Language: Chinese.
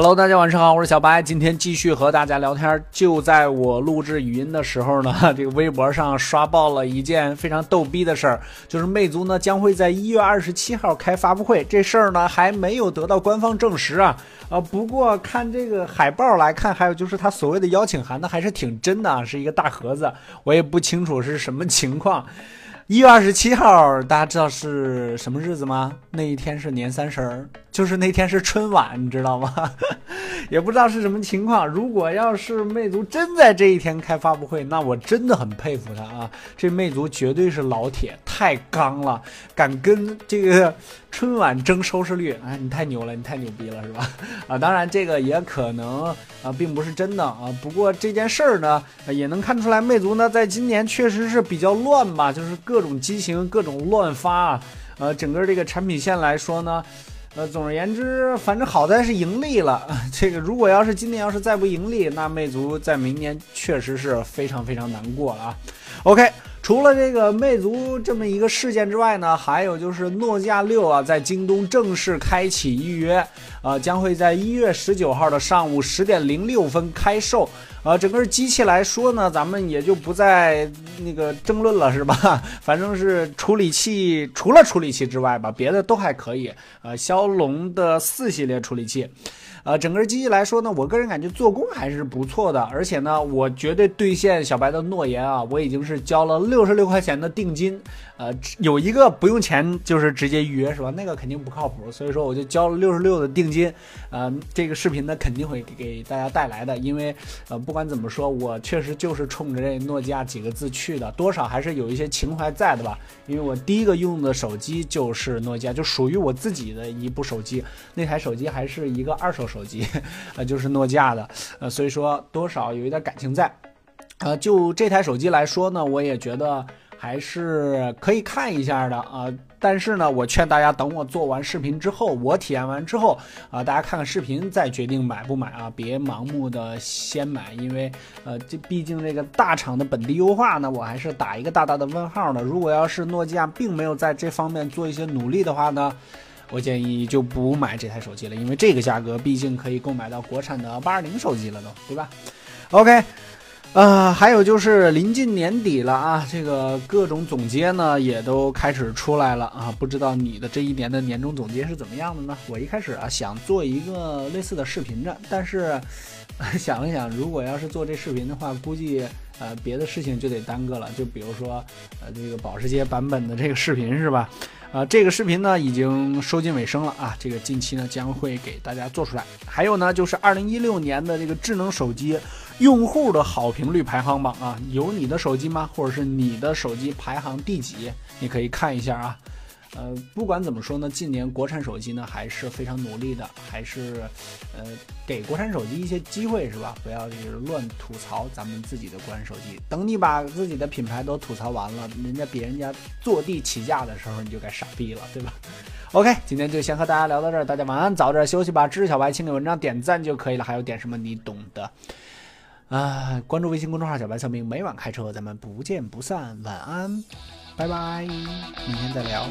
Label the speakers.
Speaker 1: Hello，大家晚上好，我是小白，今天继续和大家聊天。就在我录制语音的时候呢，这个微博上刷爆了一件非常逗逼的事儿，就是魅族呢将会在一月二十七号开发布会，这事儿呢还没有得到官方证实啊。啊，不过看这个海报来看，还有就是他所谓的邀请函呢，还是挺真的，是一个大盒子，我也不清楚是什么情况。一月二十七号，大家知道是什么日子吗？那一天是年三十儿。就是那天是春晚，你知道吗？也不知道是什么情况。如果要是魅族真在这一天开发布会，那我真的很佩服他啊！这魅族绝对是老铁，太刚了，敢跟这个春晚争收视率，哎，你太牛了，你太牛逼了，是吧？啊，当然这个也可能啊，并不是真的啊。不过这件事儿呢，也能看出来魅族呢，在今年确实是比较乱吧，就是各种机型，各种乱发。呃，整个这个产品线来说呢。呃，总而言之，反正好在是盈利了。这个如果要是今年要是再不盈利，那魅族在明年确实是非常非常难过了啊。OK。除了这个魅族这么一个事件之外呢，还有就是诺基亚六啊，在京东正式开启预约，呃，将会在一月十九号的上午十点零六分开售。呃，整个机器来说呢，咱们也就不再那个争论了，是吧？反正是处理器，除了处理器之外吧，别的都还可以。呃，骁龙的四系列处理器。呃，整个机器来说呢，我个人感觉做工还是不错的，而且呢，我绝对兑现小白的诺言啊，我已经是交了六六十六块钱的定金，呃，有一个不用钱就是直接预约是吧？那个肯定不靠谱，所以说我就交了六十六的定金，呃，这个视频呢肯定会给大家带来的，因为呃不管怎么说，我确实就是冲着这诺基亚几个字去的，多少还是有一些情怀在的吧，因为我第一个用的手机就是诺基亚，就属于我自己的一部手机，那台手机还是一个二手。手机，呃，就是诺基亚的，呃，所以说多少有一点感情在，呃，就这台手机来说呢，我也觉得还是可以看一下的啊。但是呢，我劝大家等我做完视频之后，我体验完之后啊，大家看看视频再决定买不买啊，别盲目的先买，因为呃，这毕竟这个大厂的本地优化呢，我还是打一个大大的问号的。如果要是诺基亚并没有在这方面做一些努力的话呢？我建议就不买这台手机了，因为这个价格毕竟可以购买到国产的八二零手机了，都对吧？OK，呃，还有就是临近年底了啊，这个各种总结呢也都开始出来了啊，不知道你的这一年的年终总结是怎么样的呢？我一开始啊想做一个类似的视频的，但是想了想，如果要是做这视频的话，估计呃别的事情就得耽搁了，就比如说呃这个保时捷版本的这个视频是吧？啊，这个视频呢已经收近尾声了啊，这个近期呢将会给大家做出来。还有呢，就是二零一六年的这个智能手机用户的好评率排行榜啊，有你的手机吗？或者是你的手机排行第几？你可以看一下啊。呃，不管怎么说呢，近年国产手机呢还是非常努力的，还是呃给国产手机一些机会是吧？不要就是乱吐槽咱们自己的国产手机。等你把自己的品牌都吐槽完了，人家比人家坐地起价的时候，你就该傻逼了，对吧？OK，今天就先和大家聊到这儿，大家晚安，早点休息吧。支持小白，请给文章点赞就可以了，还有点什么你懂的啊？关注微信公众号“小白测评”，每晚开车，咱们不见不散。晚安。拜拜，明天再聊。